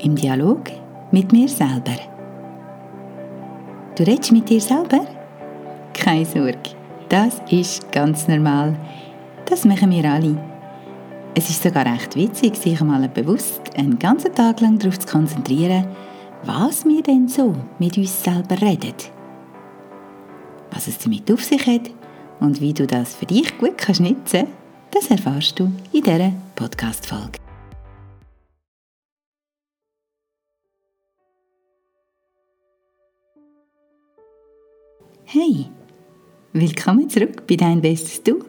im Dialog mit mir selber. Du redest mit dir selber? Keine Sorge, das ist ganz normal. Das machen wir alle. Es ist sogar recht witzig, sich einmal bewusst einen ganzen Tag lang darauf zu konzentrieren, was wir denn so mit uns selber reden. Was es damit auf sich hat und wie du das für dich gut kannst nutzen das erfährst du in dieser Podcast-Folge. Hey, willkommen zurück bei Dein Bestes Du,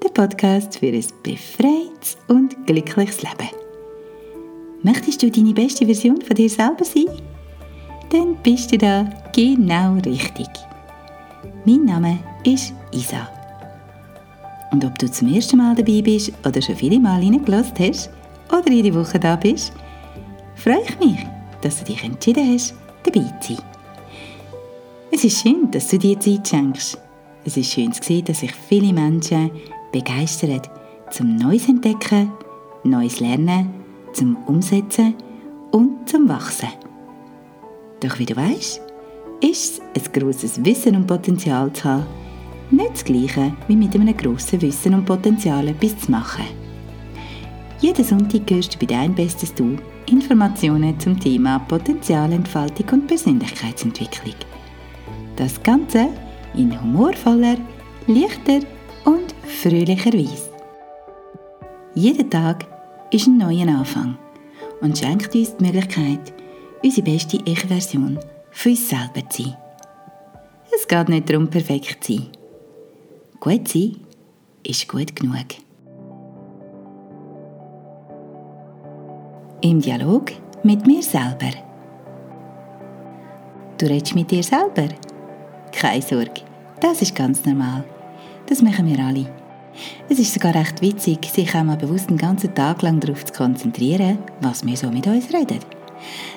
der Podcast für ein befreites und glückliches Leben. Möchtest du deine beste Version von dir selber sein? Dann bist du da genau richtig. Mein Name ist Isa. Und ob du zum ersten Mal dabei bist oder schon viele Mal reingelassen hast oder jede Woche da bist, freue ich mich, dass du dich entschieden hast, dabei zu sein. Es ist schön, dass du dir Zeit schenkst. Es ist schön zu sehen, dass sich viele Menschen begeistern zum Neues entdecken, Neues lernen, zum Umsetzen und zum Wachsen. Doch wie du weißt, ist es ein grosses Wissen und Potenzial zu haben, nicht das Gleiche wie mit einem grossen Wissen und Potenzial etwas zu machen. Jeden Sonntag hörst du bei Dein Bestes Du Informationen zum Thema Potenzialentfaltung und Persönlichkeitsentwicklung. Das Ganze in humorvoller, leichter und fröhlicher Weise. Jeder Tag ist ein neuer Anfang und schenkt uns die Möglichkeit, unsere beste Ich-Version für uns selber zu sein. Es geht nicht darum, perfekt zu sein. Gut sein ist gut genug. Im Dialog mit mir selber. Du redest mit dir selber keine Sorge, das ist ganz normal. Das machen wir alle. Es ist sogar recht witzig, sich auch mal bewusst einen ganzen Tag lang darauf zu konzentrieren, was wir so mit uns reden.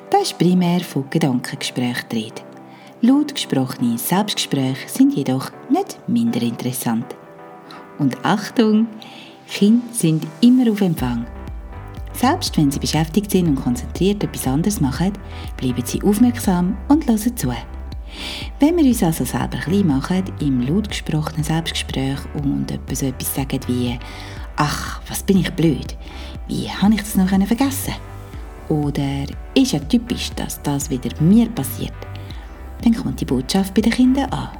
Da ist primär von Gedankengesprächen die Rede. Laut gesprochene Selbstgespräche sind jedoch nicht minder interessant. Und Achtung, Kinder sind immer auf Empfang. Selbst wenn sie beschäftigt sind und konzentriert etwas anderes machen, bleiben sie aufmerksam und hören zu. Wenn wir uns also selber klein machen, im laut gesprochenen Selbstgespräch und etwas so etwas sagen wie «Ach, was bin ich blöd, wie habe ich das noch vergessen?» oder «Ist ja typisch, dass das wieder mir passiert», dann kommt die Botschaft bei den Kindern an.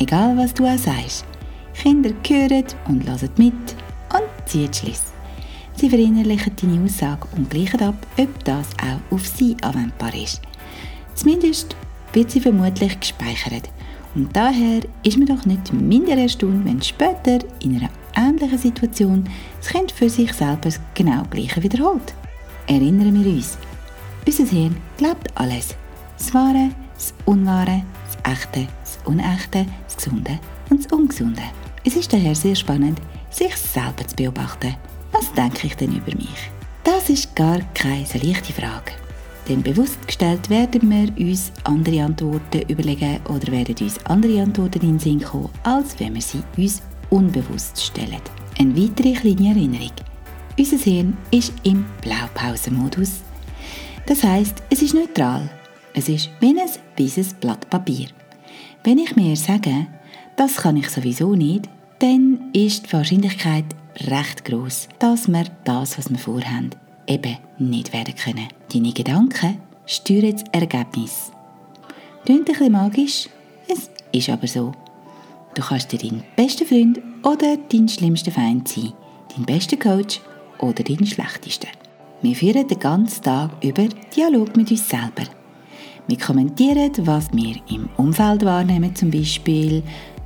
Egal was du auch sagst, Kinder hören und hören mit und ziehen Schluss. Sie verinnerlichen deine Aussage und gleichen ab, ob das auch auf sie anwendbar ist. Zumindest wird sie vermutlich gespeichert. Und daher ist man doch nicht minder erstaunt, wenn später in einer ähnlichen Situation das Kind für sich selber genau Gleiche wiederholt. Erinnern wir uns, unser Hirn glaubt alles. Das Wahre, das Unwahre, das Echte, das Unechte, das Gesunde und das Ungesunde. Es ist daher sehr spannend, sich selber zu beobachten. Was denke ich denn über mich? Das ist gar keine so leichte Frage. Denn bewusst gestellt werden wir uns andere Antworten überlegen oder werden uns andere Antworten in den Sinn kommen, als wenn wir sie uns unbewusst stellen. Eine weitere kleine Erinnerung. Unser Hirn ist im Blaupausenmodus. Das heißt, es ist neutral. Es ist wie ein weißes Blatt Papier. Wenn ich mir sage, das kann ich sowieso nicht, dann ist die Wahrscheinlichkeit recht groß, dass wir das, was wir vorhaben, eben nicht werden können. Deine Gedanken steuern das Ergebnis. Klingt ein bisschen magisch, es ist aber so. Du kannst dir dein bester Freund oder dein schlimmster Feind sein, dein bester Coach oder dein schlechtester. Wir führen den ganzen Tag über Dialog mit uns selber. Wir kommentieren, was wir im Umfeld wahrnehmen, zum Beispiel,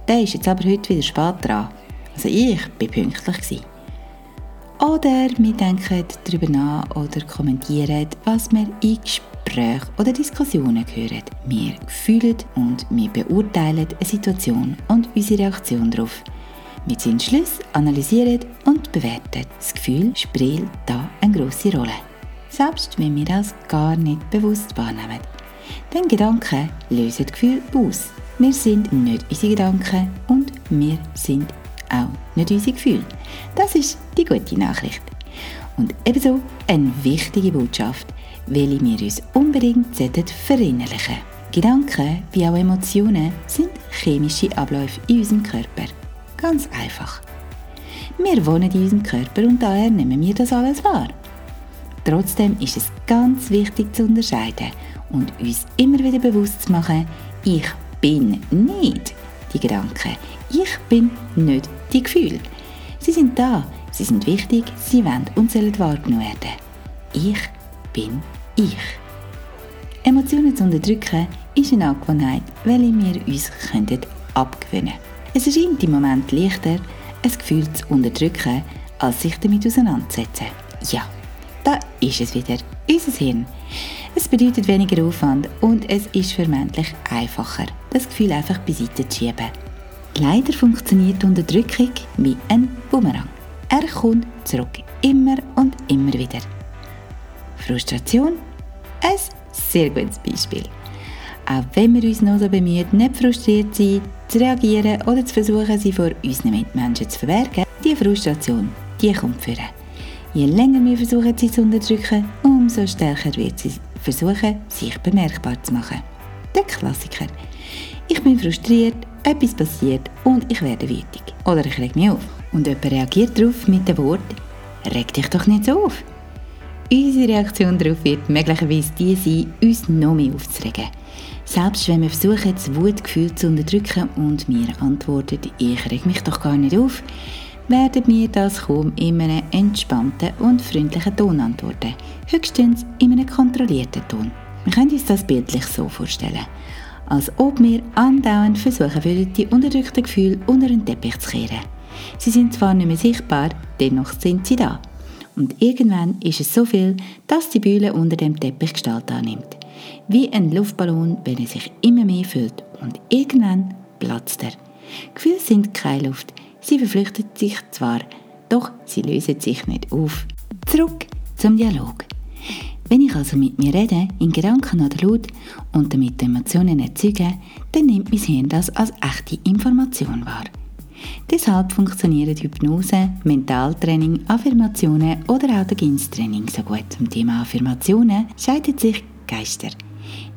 der ist jetzt aber heute wieder spät dran. Also ich war pünktlich. Oder wir denken darüber nach oder kommentieren, was wir in Gesprächen oder Diskussionen hören. Wir fühlen und wir beurteilen eine Situation und unsere Reaktion darauf. Wir ziehen Schluss, analysieren und bewerten. Das Gefühl spielt da eine grosse Rolle. Selbst wenn wir das gar nicht bewusst wahrnehmen. Denn Gedanken lösen Gefühl aus. Wir sind nicht unsere Gedanken und wir sind auch nicht unsere Gefühle. Das ist die gute Nachricht. Und ebenso eine wichtige Botschaft. welche wir uns unbedingt verinnerlichen sollten. Gedanken wie auch Emotionen sind chemische Abläufe in unserem Körper. Ganz einfach. Wir wohnen in unserem Körper und daher nehmen wir das alles wahr. Trotzdem ist es ganz wichtig zu unterscheiden und uns immer wieder bewusst zu machen, ich bin nicht die Gedanken, ich bin nicht die Gefühle. Sie sind da, sie sind wichtig, sie wollen und sollen wahrgenommen werden. Ich bin ich. Emotionen zu unterdrücken ist eine Angewohnheit, welche wir uns abgewöhnen können. Es erscheint im Moment leichter, ein Gefühl zu unterdrücken, als sich damit auseinanderzusetzen. Ja, da ist es wieder, unser Hirn. Es bedeutet weniger Aufwand und es ist vermeintlich einfacher, das Gefühl einfach beiseite zu schieben. Leider funktioniert Unterdrückung wie ein Bumerang. Er kommt zurück, immer und immer wieder. Frustration? Ein sehr gutes Beispiel. Auch wenn wir uns noch so bemühen, nicht frustriert zu sein, zu reagieren oder zu versuchen, sie vor unseren Mitmenschen zu verbergen, die Frustration, die kommt führen. Je länger wir versuchen, sie zu unterdrücken, umso stärker wird sie versuchen, sich bemerkbar zu machen. Der Klassiker. Ich bin frustriert, etwas passiert und ich werde wütig. Oder ich reg mich auf. Und jemand reagiert darauf mit dem Wort, reg dich doch nicht so auf. Unsere Reaktion darauf wird möglicherweise die sein, uns noch mehr aufzuregen. Selbst wenn wir versuchen, das Wutgefühl zu unterdrücken und mir antwortet, ich reg mich doch gar nicht auf, werden wir das kaum in einem entspannten und freundlichen Ton antworten. Höchstens in einem kontrollierten Ton. Wir können uns das bildlich so vorstellen. Als ob wir andauernd versuchen würden, die unterdrückten Gefühle unter den Teppich zu kehren. Sie sind zwar nicht mehr sichtbar, dennoch sind sie da. Und irgendwann ist es so viel, dass die Bühle unter dem Teppich Gestalt annimmt. Wie ein Luftballon, wenn er sich immer mehr füllt. Und irgendwann platzt er. Gefühle sind keine Luft. Sie verflüchten sich zwar, doch sie lösen sich nicht auf. Zurück zum Dialog. Wenn ich also mit mir rede, in Gedanken oder laut und damit Emotionen erzeuge, dann nimmt mein Hirn das als echte Information wahr. Deshalb funktionieren Hypnose, Mentaltraining, Affirmationen oder auch der Ginstraining so gut. Zum Thema Affirmationen scheiden sich Geister.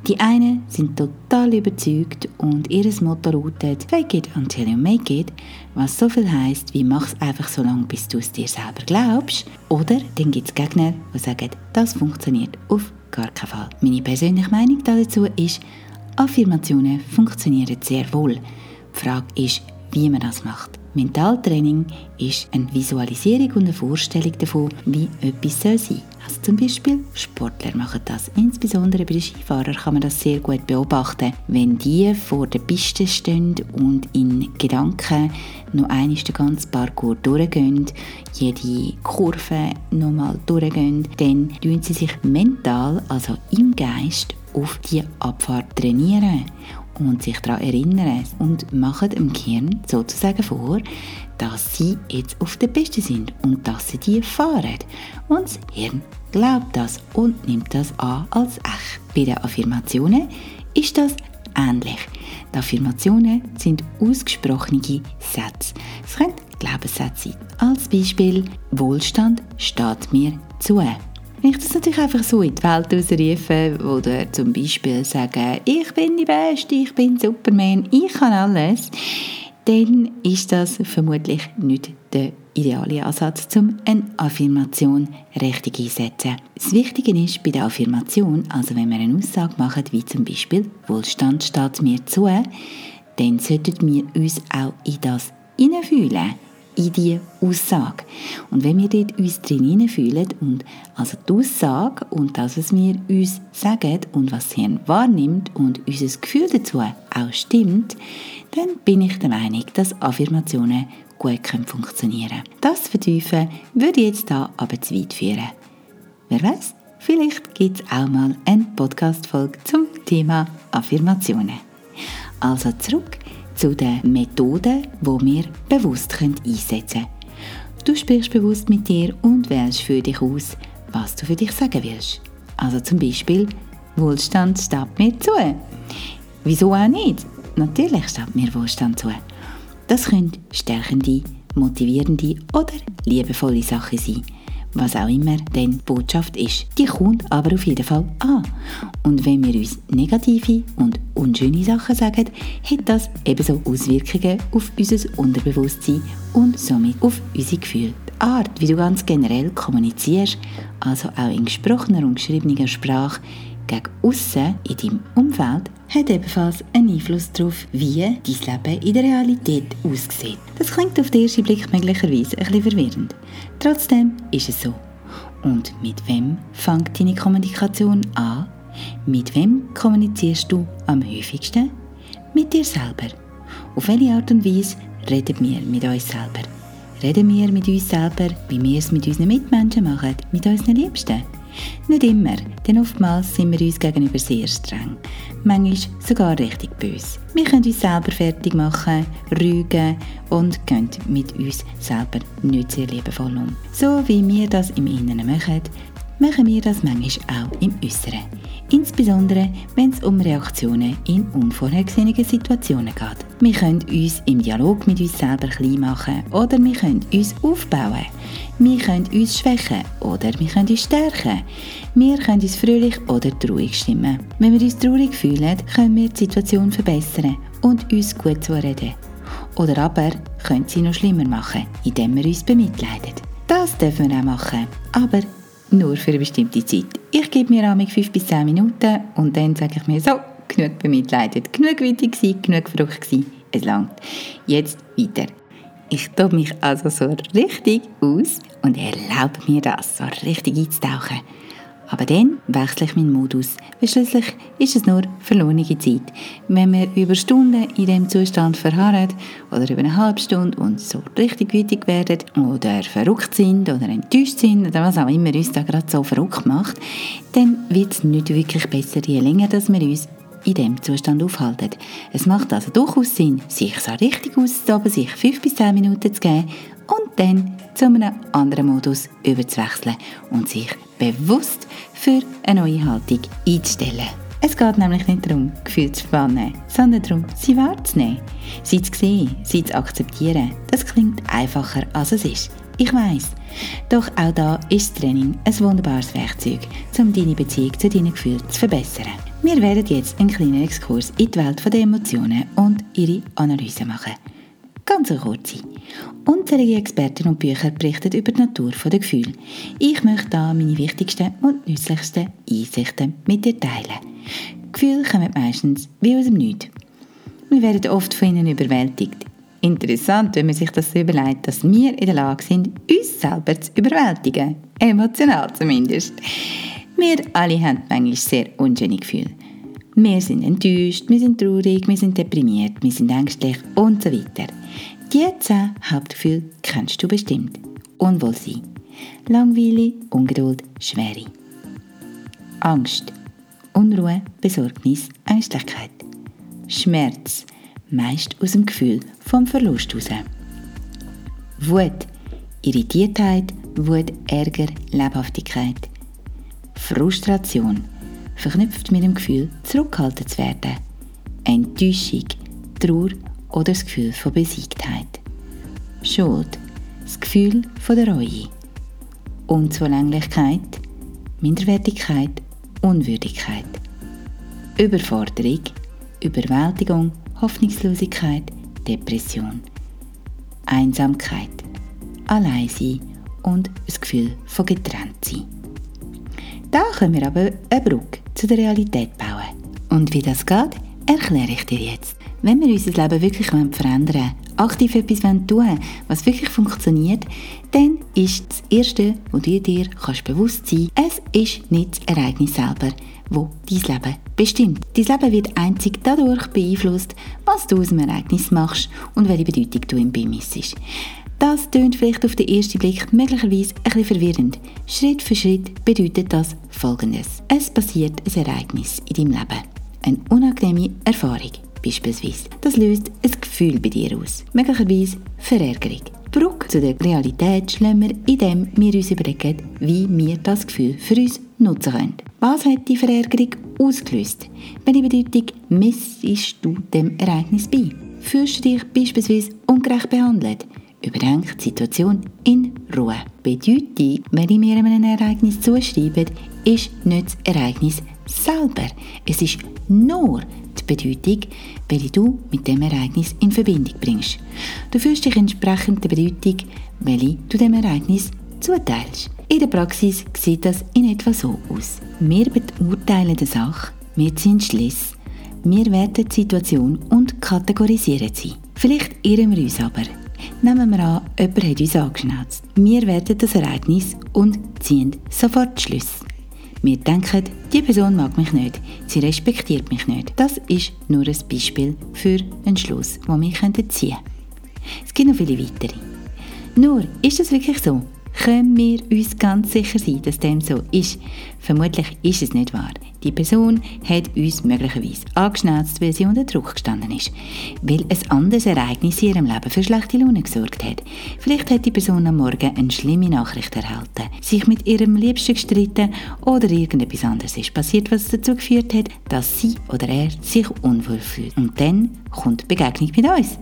Die einen sind total überzeugt und ihr Motto lautet Fake it until you make it, was so viel heisst wie mach's einfach so lange, bis du es dir selber glaubst. Oder dann gibt es Gegner, die sagen, das funktioniert auf gar keinen Fall. Meine persönliche Meinung dazu ist, Affirmationen funktionieren sehr wohl. Die Frage ist, wie man das macht. Mentaltraining ist eine Visualisierung und eine Vorstellung davon, wie etwas soll sein also zum Beispiel Sportler machen das. Insbesondere bei den Skifahrern kann man das sehr gut beobachten. Wenn die vor der Piste stehen und in Gedanken noch einmal den ganzen Parcours durchgehen, jede Kurve nochmal durchgehen, dann tun sie sich mental, also im Geist, auf die Abfahrt trainieren und sich daran erinnern und machen dem Gehirn sozusagen vor, dass sie jetzt auf der Piste sind und dass sie die fahren. Und das Hirn glaubt das und nimmt das an als echt. Bei den Affirmationen ist das ähnlich. Die Affirmationen sind ausgesprochene Sätze. Es können Glaubenssätze sein. Als Beispiel, Wohlstand steht mir zu. Wenn ich das natürlich einfach so in die Welt ausrufe oder zum Beispiel sage, ich bin die Beste, ich bin Superman, ich kann alles, dann ist das vermutlich nicht der ideale Ansatz, um eine Affirmation richtig einzusetzen. Das Wichtige ist bei der Affirmation, also wenn wir eine Aussage machen, wie zum Beispiel «Wohlstand steht mir zu», dann sollten wir uns auch in das hineinfühlen in die Aussage. Und wenn wir dort uns drin fühlen und also die Aussage und das, was wir uns sagen und was das Hirn wahrnimmt und unser Gefühl dazu auch stimmt, dann bin ich der Meinung, dass Affirmationen gut funktionieren können. Das Vertiefen würde jetzt da aber zu weit führen. Wer weiß, vielleicht gibt es auch mal eine Podcast-Folge zum Thema Affirmationen. Also zurück zu den Methoden, die wir bewusst einsetzen können. Du sprichst bewusst mit dir und wählst für dich aus, was du für dich sagen willst. Also zum Beispiel, Wohlstand steht mir zu. Wieso auch nicht? Natürlich steht mir Wohlstand zu. Das können stärkende, motivierende oder liebevolle Sachen sein, was auch immer denn Botschaft ist. Die kommt aber auf jeden Fall an. Und wenn wir uns negative und unschöne Sachen sagen, hat das ebenso Auswirkungen auf unser Unterbewusstsein und somit auf unsere Gefühle. Die Art, wie du ganz generell kommunizierst, also auch in gesprochener und geschriebener Sprache, gegen aussen in deinem Umfeld hat ebenfalls einen Einfluss darauf, wie dein Leben in der Realität aussieht. Das klingt auf den ersten Blick möglicherweise ein bisschen verwirrend. Trotzdem ist es so. Und mit wem fängt deine Kommunikation an? Mit wem kommunizierst du am häufigsten? Mit dir selber. Auf welche Art und Weise reden wir mit uns selber? Reden wir mit uns selber, wie wir es mit unseren Mitmenschen machen, mit unseren Liebsten? Nicht immer, denn oftmals sind wir uns gegenüber sehr streng. Manchmal sogar richtig böse. Wir können uns selber fertig machen, rügen und gehen mit uns selber nicht sehr liebevoll um. So wie wir das im Inneren machen, machen wir das manchmal auch im Äußeren. Insbesondere, wenn es um Reaktionen in unvorhergesehenen Situationen geht. Wir können uns im Dialog mit uns selber klein machen oder wir können uns aufbauen. Wir können uns schwächen oder wir können uns stärken. Wir können uns fröhlich oder traurig stimmen. Wenn wir uns traurig fühlen, können wir die Situation verbessern und uns gut zureden. Oder aber können sie noch schlimmer machen, indem wir uns bemitleiden. Das dürfen wir auch machen, aber nur für eine bestimmte Zeit. Ich gebe mir amig 5 bis 10 Minuten und dann sage ich mir so, genug bemitleidet, genug gewesen, genug verrückt gewesen, es langt. Jetzt weiter. Ich tobe mich also so richtig aus und erlaube mir das, so richtig einzutauchen. Aber dann wechsle ich meinen Modus, weil schließlich ist es nur verlorene Zeit. Wenn wir über Stunden in diesem Zustand verharren oder über eine halbe Stunde und so richtig wütig werden oder verrückt sind oder enttäuscht sind oder was auch immer uns da gerade so verrückt macht, dann wird es nicht wirklich besser, je länger dass wir uns in diesem Zustand aufhalten. Es macht also durchaus Sinn, sich so richtig auszutoben, sich 5 bis 10 Minuten zu geben und dann zu einem anderen Modus überzuwechseln und sich bewusst für eine neue Haltung einzustellen. Es geht nämlich nicht darum, Gefühle zu verbannen, sondern darum, sie wahrzunehmen, sie zu sehen, sie zu akzeptieren. Das klingt einfacher, als es ist. Ich weiß. Doch auch da ist Training ein wunderbares Werkzeug, um deine Beziehung zu deinen Gefühlen zu verbessern. Wir werden jetzt einen kleinen Exkurs in die Welt der Emotionen und ihre Analyse machen. Ganz eine kurze. Unzählige Experten und Bücher berichten über die Natur der Gefühle. Ich möchte da meine wichtigsten und nützlichsten Einsichten mit dir teilen. Gefühle kommen meistens wie aus dem Nichts. Wir werden oft von ihnen überwältigt. Interessant, wenn man sich das so überlegt, dass wir in der Lage sind, uns selber zu überwältigen. Emotional zumindest. Wir alle haben manchmal sehr unschöne Gefühle. Wir sind enttäuscht, wir sind traurig, wir sind deprimiert, wir sind ängstlich und so weiter. Die zehn Hauptgefühle kennst du bestimmt. Unwohlsein, Langweile, Ungeduld, Schwere. Angst, Unruhe, Besorgnis, Ängstlichkeit. Schmerz, meist aus dem Gefühl vom Verlust heraus. Wut, Irritiertheit, Wut, Ärger, Lebhaftigkeit. Frustration, verknüpft mit dem Gefühl, zurückgehalten zu werden. Enttäuschung, Trauer oder das Gefühl von Besiegtheit. Schuld, das Gefühl von der Reue. Unzulänglichkeit, Minderwertigkeit, Unwürdigkeit. Überforderung, Überwältigung, Hoffnungslosigkeit, Depression. Einsamkeit, Alleinsein und das Gefühl von Getrenntsein. Da können wir aber eine Brücke zu der Realität bauen. Und wie das geht, erkläre ich dir jetzt. Wenn wir unser Leben wirklich verändern wollen, aktiv etwas tun wollen, was wirklich funktioniert, dann ist das Erste, was du dir bewusst sein kannst, es ist nicht das Ereignis selber, wo dein Leben bestimmt. Dein Leben wird einzig dadurch beeinflusst, was du aus dem Ereignis machst und welche Bedeutung du ihm beimissest. Das tönt vielleicht auf den ersten Blick möglicherweise ein bisschen verwirrend. Schritt für Schritt bedeutet das Folgendes. Es passiert ein Ereignis in deinem Leben. Eine unangenehme Erfahrung beispielsweise. Das löst ein Gefühl bei dir aus. Möglicherweise Verärgerung. Die Brücke zu der Realität schlagen wir, indem wir uns überlegen, wie wir das Gefühl für uns nutzen können. Was hat die Verärgerung ausgelöst? Welche Bedeutung messest du dem Ereignis bei? Fühlst du dich beispielsweise ungerecht behandelt? überdenkt die Situation in Ruhe. Bedeutung, wenn ich mir einem Ereignis zuschreibe, ist nicht das Ereignis selber. Es ist nur die Bedeutung, welche du mit dem Ereignis in Verbindung bringst. Du fühlst dich entsprechend der Bedeutung, welche du dem Ereignis zuteilst. In der Praxis sieht das in etwa so aus. Wir beurteilen die Sache, wir ziehen Schlüsse, wir werten die Situation und kategorisieren sie. Vielleicht irren wir uns aber. Nehmen wir an, jemand hat uns angeschnauzt. Wir werten das Ereignis und ziehen sofort Schlüsse. Wir denken, die Person mag mich nicht, sie respektiert mich nicht. Das ist nur ein Beispiel für einen Schluss, den wir ziehen können. Es gibt noch viele weitere. Nur, ist das wirklich so? Können wir uns ganz sicher sein, dass dem so ist. Vermutlich ist es nicht wahr. Die Person hat uns möglicherweise angeschnauzt, weil sie unter Druck gestanden ist, weil ein anderes Ereignis in ihrem Leben für schlechte Laune gesorgt hat. Vielleicht hat die Person am Morgen eine schlimme Nachricht erhalten, sich mit ihrem Liebsten gestritten oder irgendetwas anderes ist passiert, was dazu geführt hat, dass sie oder er sich unwohl fühlt. Und dann kommt die Begegnung mit uns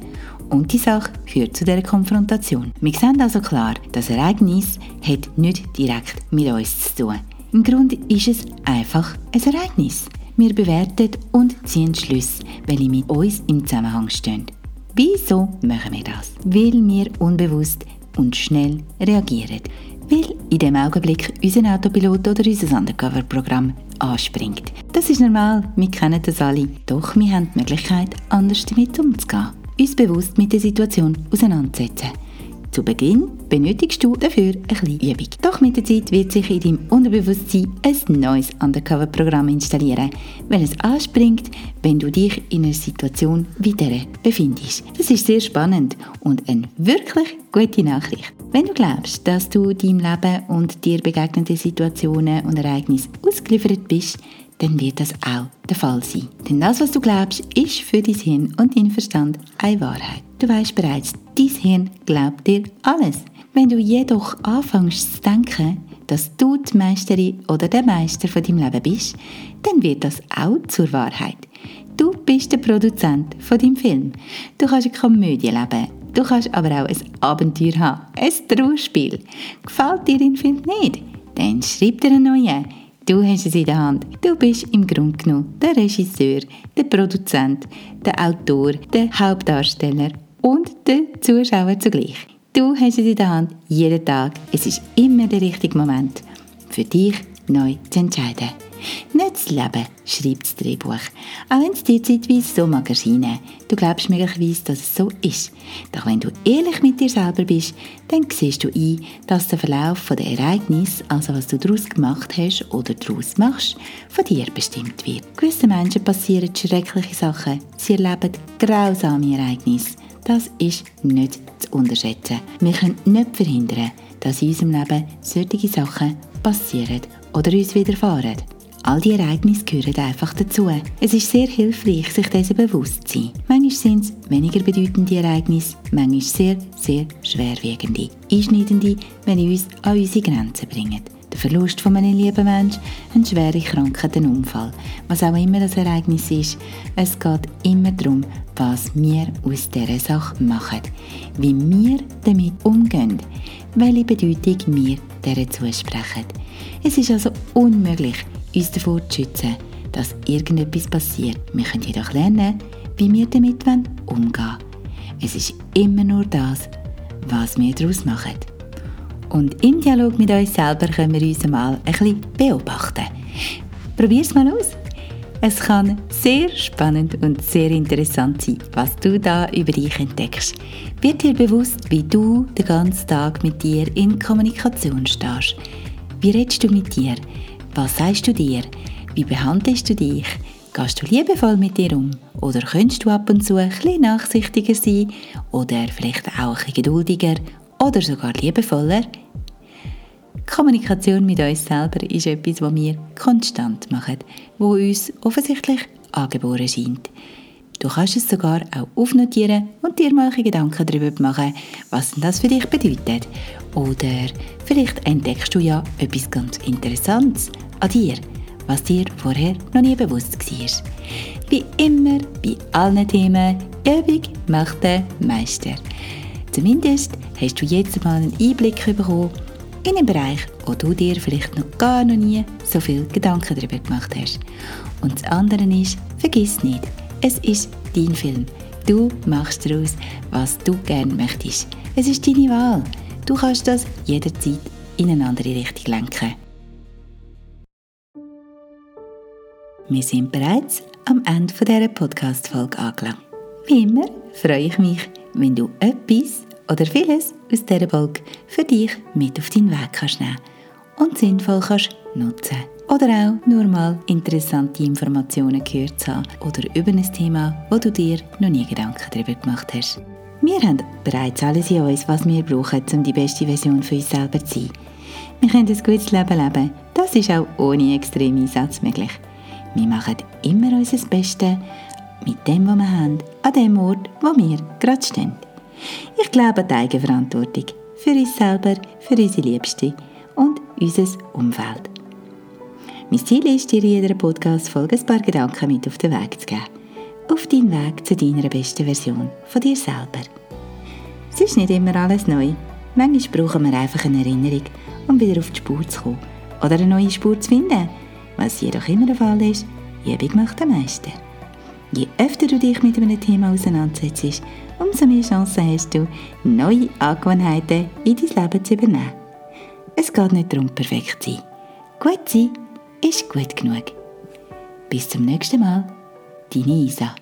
und die Sache führt zu dieser Konfrontation. Wir sehen also klar, das Ereignis hat nicht direkt mit uns zu tun. Im Grunde ist es einfach ein Ereignis. Wir bewerten und ziehen Schlüsse, welche mit uns im Zusammenhang stehen. Wieso machen wir das? Weil wir unbewusst und schnell reagieren. Weil in dem Augenblick unser Autopilot oder unser Undercover-Programm anspringt. Das ist normal, wir kennen das alle. Doch wir haben die Möglichkeit, anders damit umzugehen uns bewusst mit der Situation auseinandersetzen. Zu Beginn benötigst du dafür ein bisschen Übung. Doch mit der Zeit wird sich in deinem Unterbewusstsein ein neues Undercover-Programm installieren, welches anspringt, wenn du dich in einer Situation wie dieser befindest. Das ist sehr spannend und eine wirklich gute Nachricht. Wenn du glaubst, dass du deinem Leben und dir begegnenden Situationen und Ereignissen ausgeliefert bist, dann wird das auch der Fall sein. Denn das, was du glaubst, ist für dein Hirn und dein Verstand eine Wahrheit. Du weißt bereits, dein Hirn glaubt dir alles. Wenn du jedoch anfängst zu denken, dass du die Meisterin oder der Meister von deinem Leben bist, dann wird das auch zur Wahrheit. Du bist der Produzent von deinem Film. Du kannst eine Komödie leben. Du kannst aber auch ein Abenteuer haben, ein Trauerspiel. Gefällt dir dein Film nicht? Dann schreib dir einen neuen. Du hast es in der Hand. Du bist im Grunde genommen der Regisseur, der Produzent, der Autor, der Hauptdarsteller und der Zuschauer zugleich. Du hast es in der Hand, jeden Tag. Es ist immer der richtige Moment für dich neu zu entscheiden. Nicht das Leben schreibt das Drehbuch, auch wenn es dir zeitweise so mag erscheinen. Du glaubst möglicherweise, dass es so ist. Doch wenn du ehrlich mit dir selber bist, dann siehst du ein, dass der Verlauf der Ereignisse, also was du daraus gemacht hast oder daraus machst, von dir bestimmt wird. Gewisse Menschen passieren schreckliche Sachen. Sie erleben grausame Ereignisse. Das ist nicht zu unterschätzen. Wir können nicht verhindern, dass in unserem Leben solche Sachen passieren oder uns widerfahren. All die Ereignisse gehören einfach dazu. Es ist sehr hilfreich, sich dessen bewusst zu sein. Manchmal sind es weniger bedeutende Ereignisse, manchmal sehr, sehr schwerwiegende, einschneidende, wenn sie uns an unsere Grenzen bringen. Der Verlust von einem lieben Menschen, eine schwere Krankheit, ein Unfall. Was auch immer das Ereignis ist, es geht immer darum, was wir aus dieser Sache machen, wie wir damit umgehen, welche Bedeutung wir dieser zusprechen. Es ist also unmöglich, uns davor zu schützen, dass irgendetwas passiert. Wir können jedoch lernen, wie wir damit umgehen wollen. Es ist immer nur das, was wir daraus machen. Und im Dialog mit uns selber können wir uns mal ein bisschen beobachten. Probier es mal aus. Es kann sehr spannend und sehr interessant sein, was du da über dich entdeckst. Wird dir bewusst, wie du den ganzen Tag mit dir in Kommunikation stehst. Wie redest du mit dir? Was sagst du dir? Wie behandelst du dich? Gehst du liebevoll mit dir um? Oder könntest du ab und zu ein bisschen nachsichtiger sein? Oder vielleicht auch ein geduldiger? Oder sogar liebevoller? Kommunikation mit uns selber ist etwas, was wir konstant machen, wo uns offensichtlich angeboren scheint. Du kannst es sogar auch aufnotieren und dir mal Gedanken darüber machen, was das für dich bedeutet. Oder vielleicht entdeckst du ja etwas ganz Interessantes an dir, was dir vorher noch nie bewusst war. Wie immer bei allen Themen, Übung macht den Meister. Zumindest hast du jetzt mal einen Einblick bekommen in einen Bereich, wo du dir vielleicht noch gar noch nie so viel Gedanken darüber gemacht hast. Und das andere ist, vergiss nicht, es ist dein Film. Du machst daraus, was du gerne möchtest. Es ist deine Wahl. Du kannst das jederzeit in eine andere Richtung lenken. Wir sind bereits am Ende dieser Podcast-Folge angelangt. Wie immer freue ich mich, wenn du etwas oder vieles aus dieser Folge für dich mit auf deinen Weg kannst nehmen und sinnvoll kannst nutzen. Oder auch nur mal interessante Informationen gehört zu haben oder über ein Thema, wo du dir noch nie Gedanken darüber gemacht hast. Wir haben bereits alles in uns, was wir brauchen, um die beste Version für uns selber zu sein. Wir können ein gutes Leben leben. Das ist auch ohne extremen Einsatz möglich. Wir machen immer unser Bestes mit dem, was wir haben, an dem Ort, wo wir gerade stehen. Ich glaube an die Eigenverantwortung für uns selber, für unsere Liebsten und unser Umfeld. Mein Ziel ist, dir in jeder Podcast-Folge ein paar Gedanken mit auf den Weg zu geben. Auf deinen Weg zu deiner besten Version von dir selber. Es ist nicht immer alles neu. Manchmal brauchen wir einfach eine Erinnerung, um wieder auf die Spur zu kommen oder eine neue Spur zu finden. Was jedoch immer der Fall ist, Übung macht am meisten. Je öfter du dich mit einem Thema auseinandersetzt, umso mehr Chancen hast du, neue Angewohnheiten in dein Leben zu übernehmen. Es geht nicht darum, perfekt zu sein. Gut sein ist gut genug. Bis zum nächsten Mal, deine Isa.